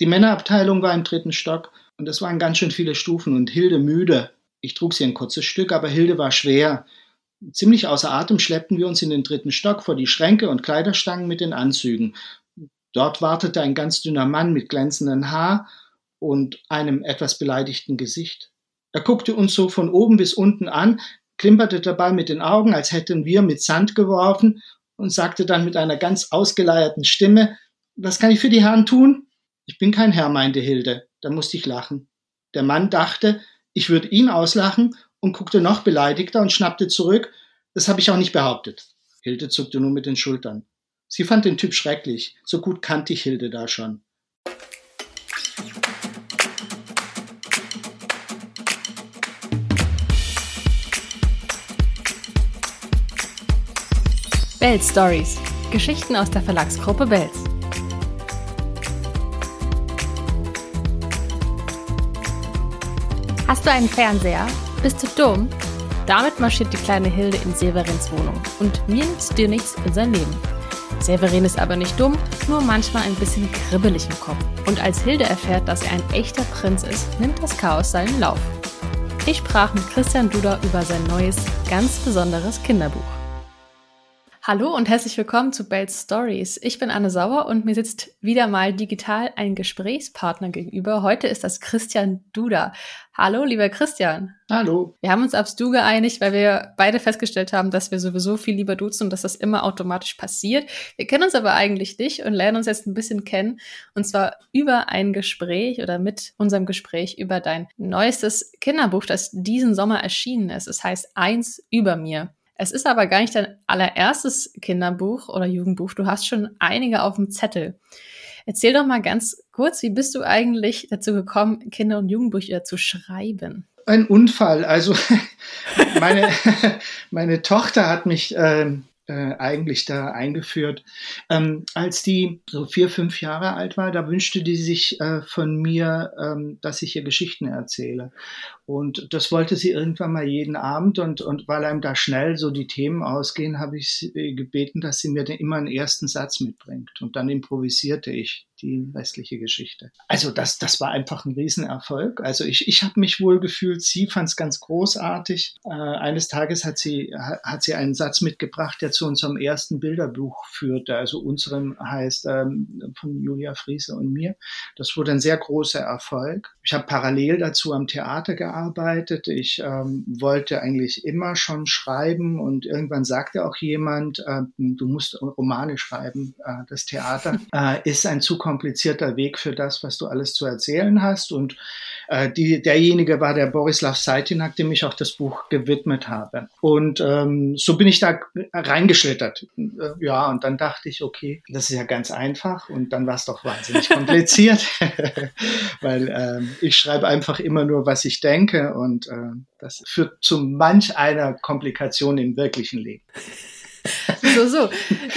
Die Männerabteilung war im dritten Stock und es waren ganz schön viele Stufen und Hilde müde. Ich trug sie ein kurzes Stück, aber Hilde war schwer. Ziemlich außer Atem schleppten wir uns in den dritten Stock vor die Schränke und Kleiderstangen mit den Anzügen. Dort wartete ein ganz dünner Mann mit glänzendem Haar und einem etwas beleidigten Gesicht. Er guckte uns so von oben bis unten an, klimperte dabei mit den Augen, als hätten wir mit Sand geworfen und sagte dann mit einer ganz ausgeleierten Stimme, was kann ich für die Herren tun? Ich bin kein Herr, meinte Hilde. Da musste ich lachen. Der Mann dachte, ich würde ihn auslachen und guckte noch beleidigter und schnappte zurück. Das habe ich auch nicht behauptet. Hilde zuckte nur mit den Schultern. Sie fand den Typ schrecklich. So gut kannte ich Hilde da schon. Bells Stories. Geschichten aus der Verlagsgruppe Bells. Hast du einen Fernseher? Bist du dumm? Damit marschiert die kleine Hilde in Severins Wohnung und mir nützt dir nichts in sein Leben. Severin ist aber nicht dumm, nur manchmal ein bisschen kribbelig im Kopf. Und als Hilde erfährt, dass er ein echter Prinz ist, nimmt das Chaos seinen Lauf. Ich sprach mit Christian Duder über sein neues, ganz besonderes Kinderbuch. Hallo und herzlich willkommen zu Bells Stories. Ich bin Anne Sauer und mir sitzt wieder mal digital ein Gesprächspartner gegenüber. Heute ist das Christian Duda. Hallo, lieber Christian. Hallo. Wir haben uns aufs Du geeinigt, weil wir beide festgestellt haben, dass wir sowieso viel lieber duzen und dass das immer automatisch passiert. Wir kennen uns aber eigentlich nicht und lernen uns jetzt ein bisschen kennen. Und zwar über ein Gespräch oder mit unserem Gespräch über dein neuestes Kinderbuch, das diesen Sommer erschienen ist. Es heißt Eins über mir. Es ist aber gar nicht dein allererstes Kinderbuch oder Jugendbuch. Du hast schon einige auf dem Zettel. Erzähl doch mal ganz kurz, wie bist du eigentlich dazu gekommen, Kinder- und Jugendbücher zu schreiben? Ein Unfall. Also meine, meine Tochter hat mich ähm, äh, eigentlich da eingeführt. Ähm, als die so vier, fünf Jahre alt war, da wünschte die sich äh, von mir, ähm, dass ich ihr Geschichten erzähle. Und das wollte sie irgendwann mal jeden Abend. Und, und weil einem da schnell so die Themen ausgehen, habe ich sie äh, gebeten, dass sie mir immer einen ersten Satz mitbringt. Und dann improvisierte ich die restliche Geschichte. Also das, das war einfach ein Riesenerfolg. Also ich, ich habe mich wohl gefühlt, sie fand es ganz großartig. Äh, eines Tages hat sie, hat sie einen Satz mitgebracht, der zu unserem ersten Bilderbuch führte. Also unserem heißt ähm, von Julia Friese und mir. Das wurde ein sehr großer Erfolg. Ich habe parallel dazu am Theater gearbeitet. Ich ähm, wollte eigentlich immer schon schreiben und irgendwann sagte auch jemand, äh, du musst Romane schreiben. Äh, das Theater äh, ist ein Zukunft komplizierter Weg für das, was du alles zu erzählen hast. Und äh, die, derjenige war der Borislav Saitinak, dem ich auch das Buch gewidmet habe. Und ähm, so bin ich da reingeschlittert. Äh, ja, und dann dachte ich, okay, das ist ja ganz einfach. Und dann war es doch wahnsinnig kompliziert, weil äh, ich schreibe einfach immer nur, was ich denke. Und äh, das führt zu manch einer Komplikation im wirklichen Leben. So, so.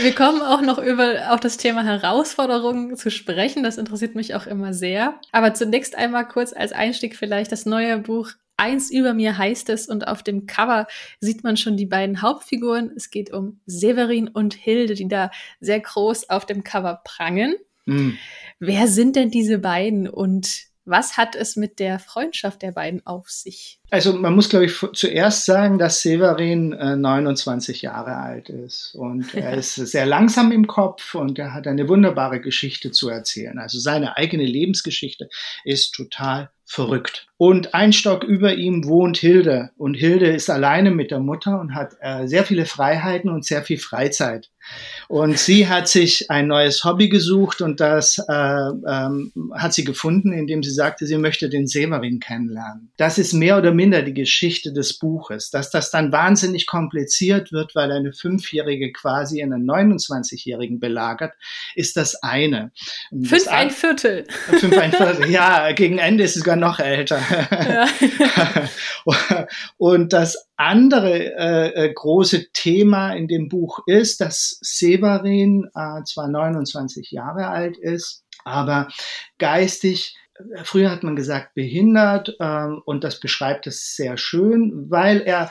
Wir kommen auch noch über auf das Thema Herausforderungen zu sprechen. Das interessiert mich auch immer sehr. Aber zunächst einmal kurz als Einstieg vielleicht das neue Buch Eins über mir heißt es und auf dem Cover sieht man schon die beiden Hauptfiguren. Es geht um Severin und Hilde, die da sehr groß auf dem Cover prangen. Mhm. Wer sind denn diese beiden und was hat es mit der Freundschaft der beiden auf sich? Also man muss, glaube ich, zuerst sagen, dass Severin äh, 29 Jahre alt ist und er ist sehr langsam im Kopf und er hat eine wunderbare Geschichte zu erzählen. Also seine eigene Lebensgeschichte ist total verrückt. Und ein Stock über ihm wohnt Hilde. Und Hilde ist alleine mit der Mutter und hat äh, sehr viele Freiheiten und sehr viel Freizeit. Und sie hat sich ein neues Hobby gesucht und das äh, ähm, hat sie gefunden, indem sie sagte, sie möchte den Severin kennenlernen. Das ist mehr oder minder die Geschichte des Buches. Dass das dann wahnsinnig kompliziert wird, weil eine Fünfjährige quasi einen 29-Jährigen belagert, ist das eine. Fünf das ein Viertel. Fünf ein Viertel. Ja, gegen Ende ist es sogar noch älter. Ja. und das andere äh, äh, große Thema in dem Buch ist, dass Severin äh, zwar 29 Jahre alt ist, aber geistig äh, früher hat man gesagt behindert ähm, und das beschreibt es sehr schön, weil er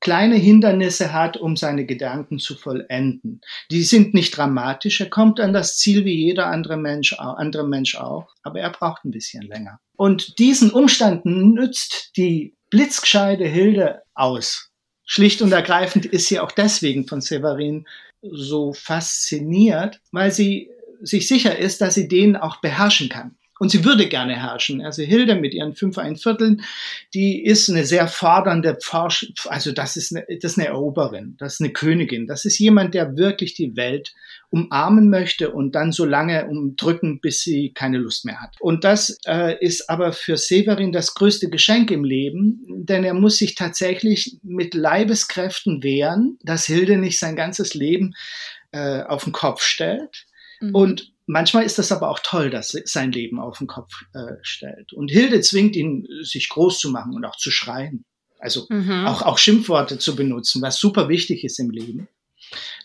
kleine Hindernisse hat, um seine Gedanken zu vollenden. Die sind nicht dramatisch, er kommt an das Ziel wie jeder andere Mensch, andere Mensch auch, aber er braucht ein bisschen länger. Und diesen Umstand nützt die blitzgescheide Hilde aus. Schlicht und ergreifend ist sie auch deswegen von Severin so fasziniert, weil sie sich sicher ist, dass sie den auch beherrschen kann. Und sie würde gerne herrschen. Also Hilde mit ihren fünf ein Vierteln, die ist eine sehr fordernde Forsch, also das ist eine, das ist eine Eroberin, das ist eine Königin. Das ist jemand, der wirklich die Welt umarmen möchte und dann so lange umdrücken, bis sie keine Lust mehr hat. Und das äh, ist aber für Severin das größte Geschenk im Leben, denn er muss sich tatsächlich mit Leibeskräften wehren, dass Hilde nicht sein ganzes Leben äh, auf den Kopf stellt. Mhm. Und Manchmal ist das aber auch toll, dass sein Leben auf den Kopf äh, stellt. Und Hilde zwingt ihn, sich groß zu machen und auch zu schreien. Also mhm. auch, auch Schimpfworte zu benutzen, was super wichtig ist im Leben.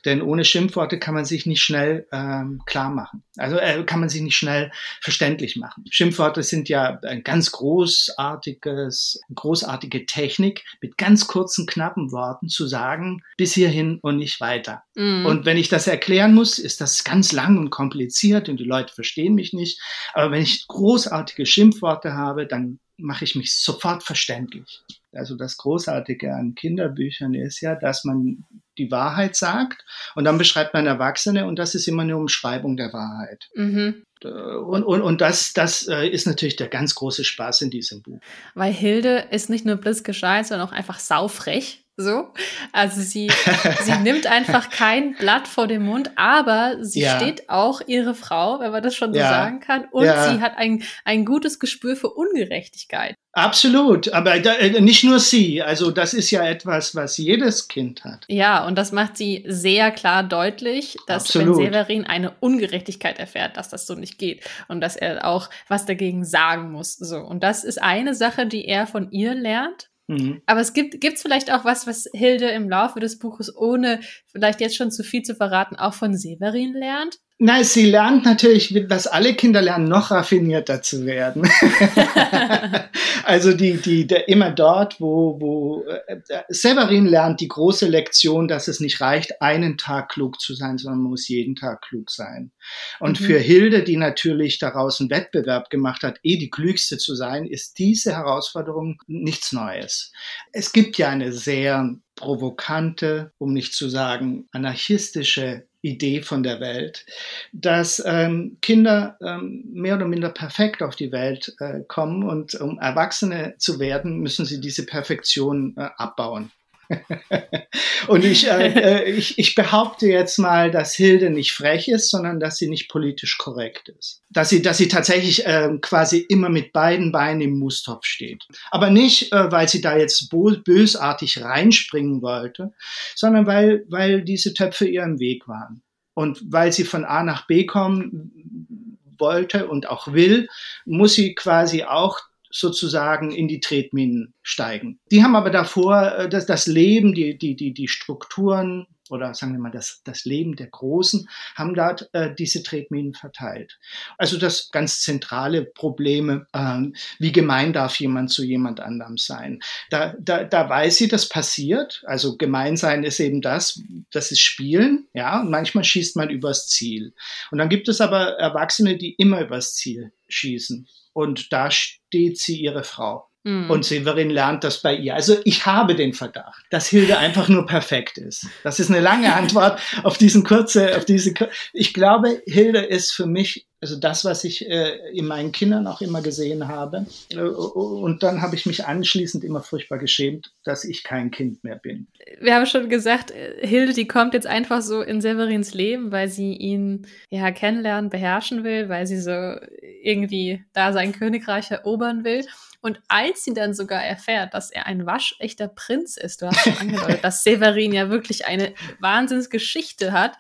Denn ohne Schimpfworte kann man sich nicht schnell ähm, klar machen. Also äh, kann man sich nicht schnell verständlich machen. Schimpfworte sind ja ein ganz großartiges, großartige Technik, mit ganz kurzen, knappen Worten zu sagen, bis hierhin und nicht weiter. Mhm. Und wenn ich das erklären muss, ist das ganz lang und kompliziert und die Leute verstehen mich nicht. Aber wenn ich großartige Schimpfworte habe, dann mache ich mich sofort verständlich. Also das Großartige an Kinderbüchern ist ja, dass man die Wahrheit sagt und dann beschreibt man Erwachsene und das ist immer eine Umschreibung der Wahrheit. Mhm. Äh, und, und, und das, das äh, ist natürlich der ganz große Spaß in diesem Buch. Weil Hilde ist nicht nur blitzgescheit, sondern auch einfach saufrech. So, also sie, sie nimmt einfach kein Blatt vor den Mund, aber sie ja. steht auch ihre Frau, wenn man das schon so ja. sagen kann, und ja. sie hat ein, ein gutes Gespür für Ungerechtigkeit. Absolut, aber da, äh, nicht nur sie, also das ist ja etwas, was jedes Kind hat. Ja, und das macht sie sehr klar deutlich, dass Absolut. wenn Severin eine Ungerechtigkeit erfährt, dass das so nicht geht und dass er auch was dagegen sagen muss. So, und das ist eine Sache, die er von ihr lernt Mhm. Aber es gibt gibt's vielleicht auch was, was Hilde im Laufe des Buches, ohne vielleicht jetzt schon zu viel zu verraten, auch von Severin lernt? Nein, sie lernt natürlich, was alle Kinder lernen, noch raffinierter zu werden. also die, die, der, immer dort, wo, wo äh, Severin lernt die große Lektion, dass es nicht reicht, einen Tag klug zu sein, sondern man muss jeden Tag klug sein. Und mhm. für Hilde, die natürlich daraus einen Wettbewerb gemacht hat, eh die klügste zu sein, ist diese Herausforderung nichts Neues. Es gibt ja eine sehr provokante, um nicht zu sagen anarchistische Idee von der Welt, dass ähm, Kinder ähm, mehr oder minder perfekt auf die Welt äh, kommen und um Erwachsene zu werden, müssen sie diese Perfektion äh, abbauen. und ich, äh, äh, ich, ich behaupte jetzt mal, dass Hilde nicht frech ist, sondern dass sie nicht politisch korrekt ist. Dass sie, dass sie tatsächlich äh, quasi immer mit beiden Beinen im Mustopf steht. Aber nicht, äh, weil sie da jetzt bösartig reinspringen wollte, sondern weil, weil diese Töpfe ihr im Weg waren. Und weil sie von A nach B kommen wollte und auch will, muss sie quasi auch sozusagen in die Tretminen steigen. Die haben aber davor äh, das, das Leben, die, die, die, die Strukturen oder sagen wir mal das, das Leben der Großen, haben dort äh, diese Tretminen verteilt. Also das ganz zentrale Probleme, äh, wie gemein darf jemand zu jemand anderem sein. Da, da, da weiß sie, das passiert. Also gemein sein ist eben das, das ist Spielen, ja, und manchmal schießt man übers Ziel. Und dann gibt es aber Erwachsene, die immer übers Ziel schießen und da steht sie ihre Frau. Mhm. Und Severin lernt das bei ihr. Also ich habe den Verdacht, dass Hilde einfach nur perfekt ist. Das ist eine lange Antwort auf diesen kurze, auf diese. Ich glaube, Hilde ist für mich also das, was ich äh, in meinen Kindern auch immer gesehen habe. Äh, und dann habe ich mich anschließend immer furchtbar geschämt, dass ich kein Kind mehr bin. Wir haben schon gesagt, äh, Hilde, die kommt jetzt einfach so in Severins Leben, weil sie ihn ja kennenlernen, beherrschen will, weil sie so irgendwie da sein Königreich erobern will. Und als sie dann sogar erfährt, dass er ein waschechter Prinz ist, du hast schon angedeutet, dass Severin ja wirklich eine Wahnsinnsgeschichte hat,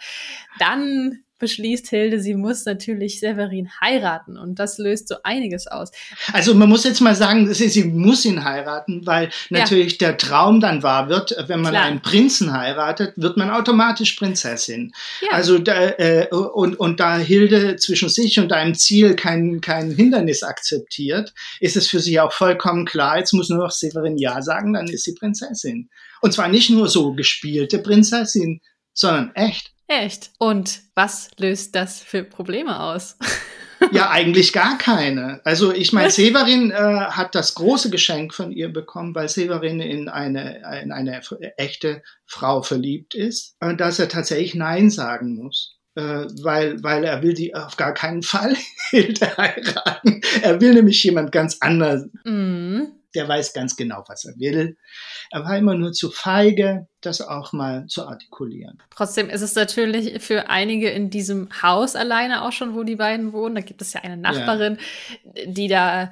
dann beschließt Hilde, sie muss natürlich Severin heiraten und das löst so einiges aus. Also man muss jetzt mal sagen, sie, muss ihn heiraten, weil natürlich ja. der Traum dann wahr wird, wenn man Klar. einen Prinzen heiratet, wird man automatisch Prinzessin. Ja. Also da, äh, und, und da Hilde zwischen sich und einem Ziel kein, kein Hindernis akzeptiert, ist es für sie auch vollkommen klar, jetzt muss nur noch Severin Ja sagen, dann ist sie Prinzessin. Und zwar nicht nur so gespielte Prinzessin, sondern echt. Echt. Und was löst das für Probleme aus? ja, eigentlich gar keine. Also ich meine, Severin äh, hat das große Geschenk von ihr bekommen, weil Severin in eine, in eine echte Frau verliebt ist, äh, dass er tatsächlich Nein sagen muss. Äh, weil, weil er will die auf gar keinen Fall heiraten. Er will nämlich jemand ganz anders. Mm der weiß ganz genau, was er will. Er war immer nur zu feige, das auch mal zu artikulieren. Trotzdem ist es natürlich für einige in diesem Haus alleine auch schon, wo die beiden wohnen. Da gibt es ja eine Nachbarin, ja. die da äh,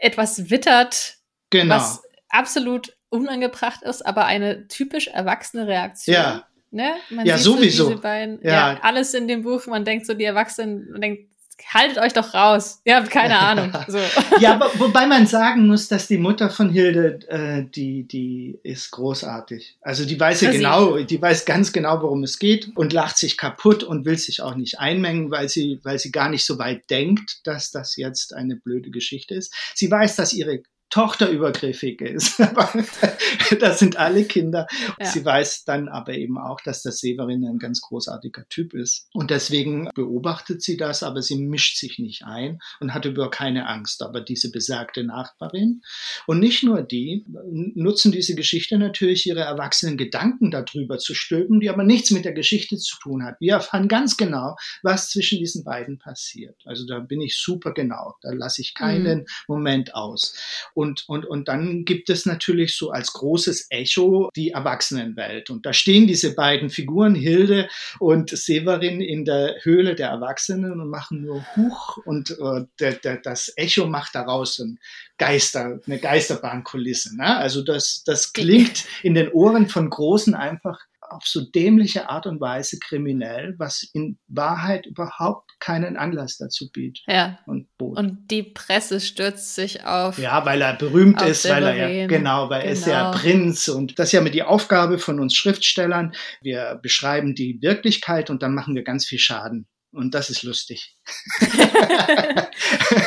etwas wittert, genau. was absolut unangebracht ist, aber eine typisch erwachsene Reaktion. Ja. Ne? Man ja, sowieso. So beiden, ja. ja. alles in dem Buch, man denkt so, die Erwachsenen, man denkt, haltet euch doch raus. Ihr habt keine Ahnung. So. ja, aber, wobei man sagen muss, dass die Mutter von Hilde, äh, die, die ist großartig. Also die weiß ja genau, die weiß ganz genau, worum es geht und lacht sich kaputt und will sich auch nicht einmengen, weil sie, weil sie gar nicht so weit denkt, dass das jetzt eine blöde Geschichte ist. Sie weiß, dass ihre Tochter übergriffig ist. das sind alle Kinder. Ja. Sie weiß dann aber eben auch, dass der Severin ein ganz großartiger Typ ist. Und deswegen beobachtet sie das, aber sie mischt sich nicht ein und hat über keine Angst. Aber diese besagte Nachbarin und nicht nur die nutzen diese Geschichte natürlich, ihre erwachsenen Gedanken darüber zu stülpen, die aber nichts mit der Geschichte zu tun hat. Wir erfahren ganz genau, was zwischen diesen beiden passiert. Also da bin ich super genau. Da lasse ich keinen mhm. Moment aus. Und, und, und dann gibt es natürlich so als großes Echo die Erwachsenenwelt. Und da stehen diese beiden Figuren, Hilde und Severin, in der Höhle der Erwachsenen und machen nur Huch. Und äh, der, der, das Echo macht daraus ein Geister, eine Geisterbahnkulisse. Ne? Also das, das klingt in den Ohren von Großen einfach auf so dämliche Art und Weise kriminell, was in Wahrheit überhaupt keinen Anlass dazu bietet. Ja. Und, und die Presse stürzt sich auf. Ja, weil er berühmt ist, weil er ja, genau, weil genau. er ist ja genau. Prinz und das ist ja mit die Aufgabe von uns Schriftstellern. Wir beschreiben die Wirklichkeit und dann machen wir ganz viel Schaden. Und das ist lustig.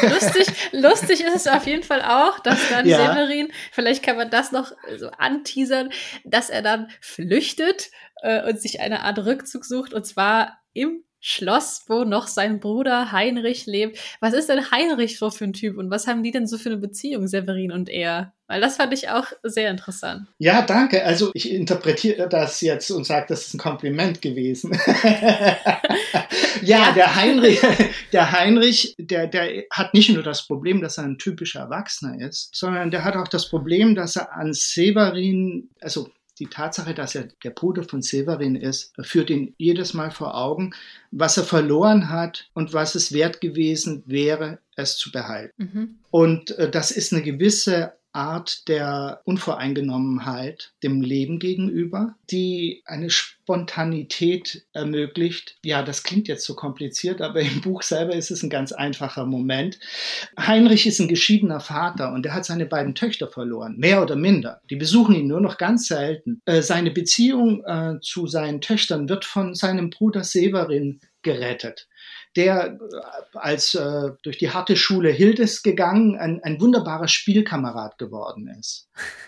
lustig, lustig ist es auf jeden Fall auch, dass dann ja. Severin, vielleicht kann man das noch so anteasern, dass er dann flüchtet äh, und sich eine Art Rückzug sucht und zwar im Schloss, wo noch sein Bruder Heinrich lebt. Was ist denn Heinrich so für ein Typ und was haben die denn so für eine Beziehung, Severin und er? Weil das fand ich auch sehr interessant. Ja, danke. Also ich interpretiere das jetzt und sage, das ist ein Kompliment gewesen. ja, der Heinrich, der Heinrich, der, der hat nicht nur das Problem, dass er ein typischer Erwachsener ist, sondern der hat auch das Problem, dass er an Severin, also die Tatsache, dass er der Bruder von Severin ist, führt ihn jedes Mal vor Augen, was er verloren hat und was es wert gewesen wäre, es zu behalten. Mhm. Und äh, das ist eine gewisse Art der Unvoreingenommenheit dem Leben gegenüber, die eine Spontanität ermöglicht. Ja, das klingt jetzt so kompliziert, aber im Buch selber ist es ein ganz einfacher Moment. Heinrich ist ein geschiedener Vater und er hat seine beiden Töchter verloren, mehr oder minder. Die besuchen ihn nur noch ganz selten. Äh, seine Beziehung äh, zu seinen Töchtern wird von seinem Bruder Severin gerettet der äh, als äh, durch die harte Schule Hildes gegangen, ein, ein wunderbarer Spielkamerad geworden ist.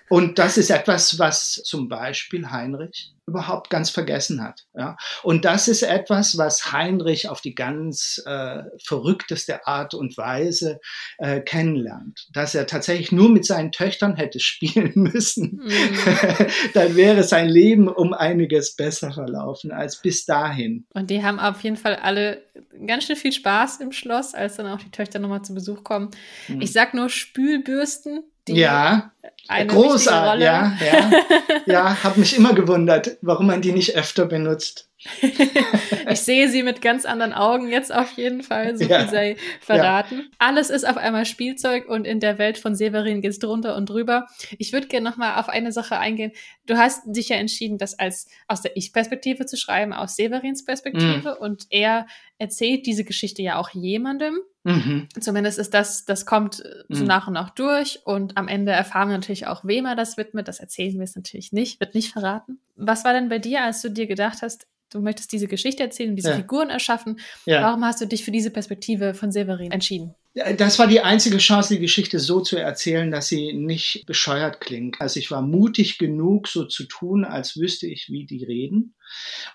Und das ist etwas, was zum Beispiel Heinrich überhaupt ganz vergessen hat. Ja? Und das ist etwas, was Heinrich auf die ganz äh, verrückteste Art und Weise äh, kennenlernt. Dass er tatsächlich nur mit seinen Töchtern hätte spielen müssen. Mhm. Dann wäre sein Leben um einiges besser verlaufen als bis dahin. Und die haben auf jeden Fall alle ganz schön viel Spaß im Schloss, als dann auch die Töchter nochmal zu Besuch kommen. Mhm. Ich sag nur Spülbürsten. Ja. eine großartig, ja, ja, ja, habe mich immer gewundert, warum man die nicht öfter benutzt. ich sehe sie mit ganz anderen Augen jetzt auf jeden Fall, so ja. viel sei verraten. Ja. Alles ist auf einmal Spielzeug und in der Welt von Severin geht's drunter und drüber. Ich würde gerne nochmal auf eine Sache eingehen. Du hast dich ja entschieden, das als aus der Ich-Perspektive zu schreiben, aus Severins Perspektive mhm. und er erzählt diese Geschichte ja auch jemandem. Mhm. Zumindest ist das, das kommt äh, so mhm. nach und nach durch und am Ende erfahren wir natürlich auch, wem er das widmet. Das erzählen wir es natürlich nicht, wird nicht verraten. Was war denn bei dir, als du dir gedacht hast, du möchtest diese Geschichte erzählen, diese ja. Figuren erschaffen? Ja. Warum hast du dich für diese Perspektive von Severin entschieden? Das war die einzige Chance, die Geschichte so zu erzählen, dass sie nicht bescheuert klingt. Also ich war mutig genug, so zu tun, als wüsste ich, wie die reden.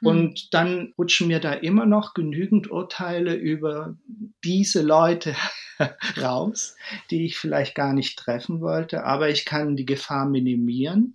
Mhm. Und dann rutschen mir da immer noch genügend Urteile über diese Leute raus, die ich vielleicht gar nicht treffen wollte. Aber ich kann die Gefahr minimieren.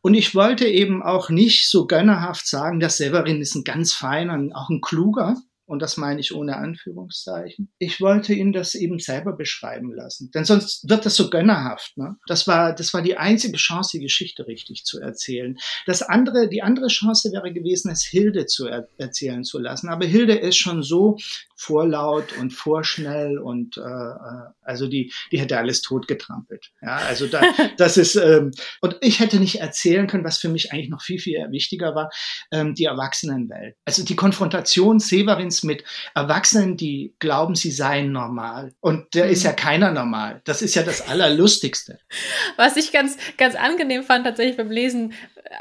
Und ich wollte eben auch nicht so gönnerhaft sagen, dass Severin ist ein ganz feiner, auch ein kluger. Und das meine ich ohne Anführungszeichen. Ich wollte ihn das eben selber beschreiben lassen. Denn sonst wird das so gönnerhaft. Ne? Das war, das war die einzige Chance, die Geschichte richtig zu erzählen. Das andere, die andere Chance wäre gewesen, es Hilde zu er erzählen zu lassen. Aber Hilde ist schon so vorlaut und vorschnell und äh, äh also die, die hätte alles totgetrampelt. Ja, also da, das ist ähm, und ich hätte nicht erzählen können, was für mich eigentlich noch viel viel wichtiger war, ähm, die Erwachsenenwelt. Also die Konfrontation Severins mit Erwachsenen, die glauben, sie seien normal und der mhm. ist ja mhm. keiner normal. Das ist ja das Allerlustigste. Was ich ganz ganz angenehm fand tatsächlich beim Lesen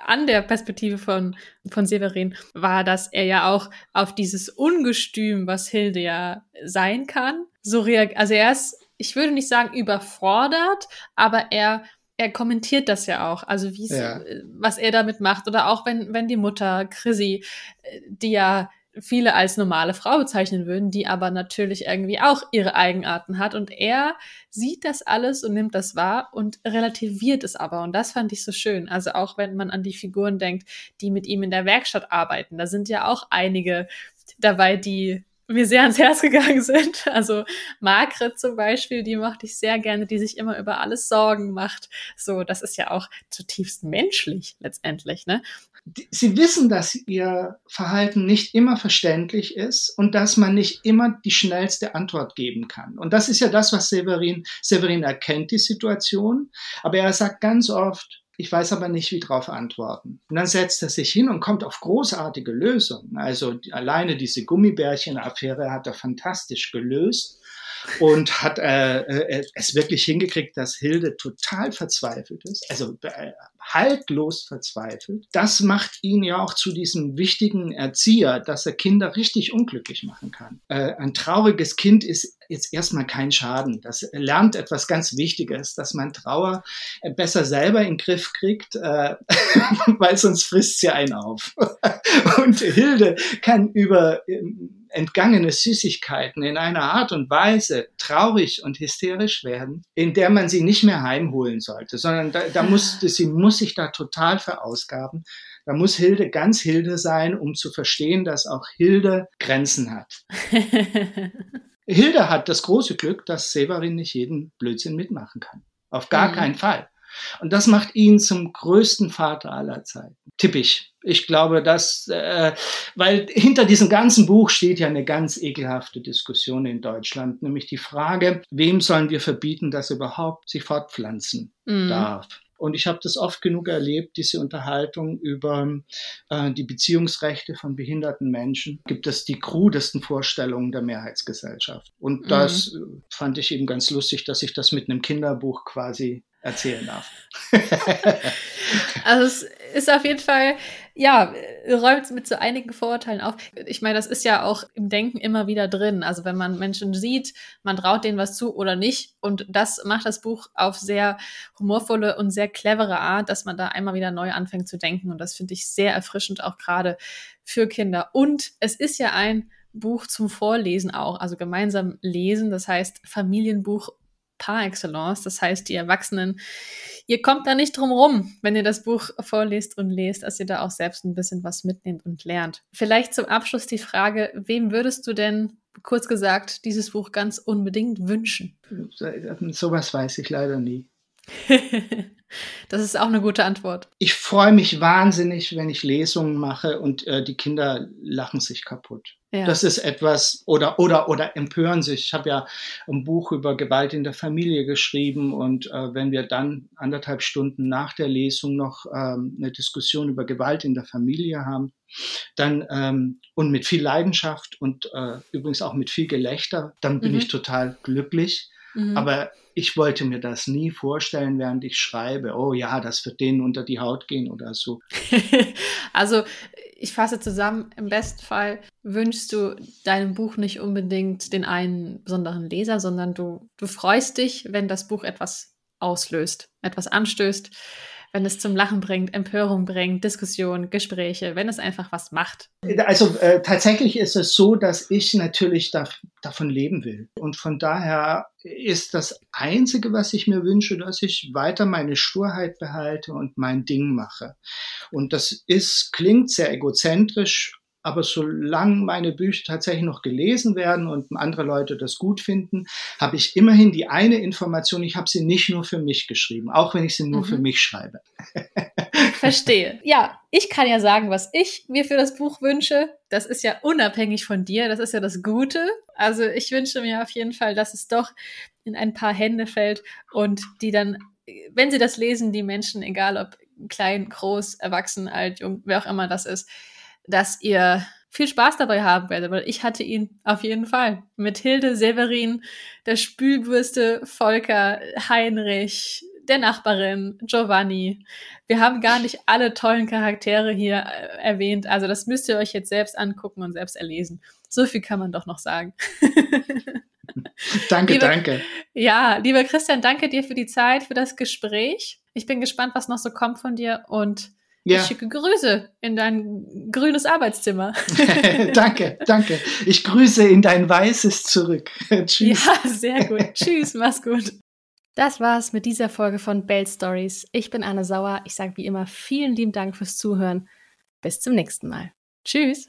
an der Perspektive von, von Severin war, dass er ja auch auf dieses Ungestüm, was Hilde ja sein kann, so reagiert. Also er ist, ich würde nicht sagen überfordert, aber er er kommentiert das ja auch, also wie ja. was er damit macht oder auch wenn wenn die Mutter Chrissy, äh, die ja viele als normale Frau bezeichnen würden, die aber natürlich irgendwie auch ihre Eigenarten hat. Und er sieht das alles und nimmt das wahr und relativiert es aber. Und das fand ich so schön. Also auch wenn man an die Figuren denkt, die mit ihm in der Werkstatt arbeiten, da sind ja auch einige dabei, die mir sehr ans Herz gegangen sind. Also Margret zum Beispiel, die mochte ich sehr gerne, die sich immer über alles Sorgen macht. So, das ist ja auch zutiefst menschlich letztendlich, ne? Sie wissen, dass ihr Verhalten nicht immer verständlich ist und dass man nicht immer die schnellste Antwort geben kann. Und das ist ja das, was Severin, Severin erkennt, die Situation. Aber er sagt ganz oft, ich weiß aber nicht, wie darauf antworten. Und dann setzt er sich hin und kommt auf großartige Lösungen. Also alleine diese Gummibärchen-Affäre hat er fantastisch gelöst und hat äh, äh, es wirklich hingekriegt, dass Hilde total verzweifelt ist, also äh, haltlos verzweifelt. Das macht ihn ja auch zu diesem wichtigen Erzieher, dass er Kinder richtig unglücklich machen kann. Äh, ein trauriges Kind ist jetzt erstmal kein Schaden. Das lernt etwas ganz Wichtiges, dass man Trauer äh, besser selber in den Griff kriegt, äh, weil sonst frisst sie einen auf. Und Hilde kann über ähm, entgangene Süßigkeiten in einer Art und Weise traurig und hysterisch werden, in der man sie nicht mehr heimholen sollte, sondern da, da muss, sie muss sich da total verausgaben. Da muss Hilde ganz Hilde sein, um zu verstehen, dass auch Hilde Grenzen hat. Hilde hat das große Glück, dass Severin nicht jeden Blödsinn mitmachen kann. Auf gar mhm. keinen Fall. Und das macht ihn zum größten Vater aller Zeiten. Tippig. Ich glaube, dass, äh, weil hinter diesem ganzen Buch steht ja eine ganz ekelhafte Diskussion in Deutschland, nämlich die Frage, wem sollen wir verbieten, dass er überhaupt sich fortpflanzen mhm. darf? Und ich habe das oft genug erlebt, diese Unterhaltung über äh, die Beziehungsrechte von behinderten Menschen. Gibt es die krudesten Vorstellungen der Mehrheitsgesellschaft. Und mhm. das mhm. fand ich eben ganz lustig, dass ich das mit einem Kinderbuch quasi erzählen darf. also es ist auf jeden Fall, ja, räumt mit so einigen Vorurteilen auf. Ich meine, das ist ja auch im Denken immer wieder drin. Also wenn man Menschen sieht, man traut denen was zu oder nicht. Und das macht das Buch auf sehr humorvolle und sehr clevere Art, dass man da einmal wieder neu anfängt zu denken. Und das finde ich sehr erfrischend, auch gerade für Kinder. Und es ist ja ein Buch zum Vorlesen auch, also gemeinsam lesen, das heißt Familienbuch par excellence. Das heißt, die Erwachsenen, ihr kommt da nicht drum rum, wenn ihr das Buch vorlest und lest, dass ihr da auch selbst ein bisschen was mitnehmt und lernt. Vielleicht zum Abschluss die Frage, wem würdest du denn kurz gesagt dieses Buch ganz unbedingt wünschen? Sowas weiß ich leider nie. das ist auch eine gute Antwort. Ich freue mich wahnsinnig, wenn ich Lesungen mache und äh, die Kinder lachen sich kaputt. Ja. Das ist etwas oder oder oder empören sich. Ich habe ja ein Buch über Gewalt in der Familie geschrieben und äh, wenn wir dann anderthalb Stunden nach der Lesung noch ähm, eine Diskussion über Gewalt in der Familie haben, dann ähm, und mit viel Leidenschaft und äh, übrigens auch mit viel Gelächter, dann bin mhm. ich total glücklich. Mhm. Aber ich wollte mir das nie vorstellen, während ich schreibe, oh ja, das wird denen unter die Haut gehen oder so. also ich fasse zusammen, im besten Fall wünschst du deinem Buch nicht unbedingt den einen besonderen Leser, sondern du, du freust dich, wenn das Buch etwas auslöst, etwas anstößt, wenn es zum Lachen bringt, Empörung bringt, Diskussion, Gespräche, wenn es einfach was macht. Also äh, tatsächlich ist es so, dass ich natürlich da, davon leben will. Und von daher ist das Einzige, was ich mir wünsche, dass ich weiter meine Sturheit behalte und mein Ding mache. Und das ist, klingt sehr egozentrisch, aber solange meine Bücher tatsächlich noch gelesen werden und andere Leute das gut finden, habe ich immerhin die eine Information, ich habe sie nicht nur für mich geschrieben, auch wenn ich sie nur mhm. für mich schreibe. Verstehe. Ja, ich kann ja sagen, was ich mir für das Buch wünsche. Das ist ja unabhängig von dir, das ist ja das Gute. Also ich wünsche mir auf jeden Fall, dass es doch in ein paar Hände fällt und die dann, wenn sie das lesen, die Menschen, egal ob klein, groß, erwachsen, alt, jung, wer auch immer das ist, dass ihr viel Spaß dabei haben werdet, weil ich hatte ihn auf jeden Fall. Mit Hilde, Severin, der Spülbürste, Volker, Heinrich, der Nachbarin, Giovanni. Wir haben gar nicht alle tollen Charaktere hier äh, erwähnt. Also das müsst ihr euch jetzt selbst angucken und selbst erlesen. So viel kann man doch noch sagen. danke, lieber, danke. Ja, lieber Christian, danke dir für die Zeit, für das Gespräch. Ich bin gespannt, was noch so kommt von dir und ja. Ich schicke Grüße in dein grünes Arbeitszimmer. danke, danke. Ich grüße in dein weißes zurück. Tschüss. Ja, sehr gut. Tschüss, mach's gut. Das war's mit dieser Folge von Bell Stories. Ich bin Anne Sauer. Ich sage wie immer vielen lieben Dank fürs Zuhören. Bis zum nächsten Mal. Tschüss.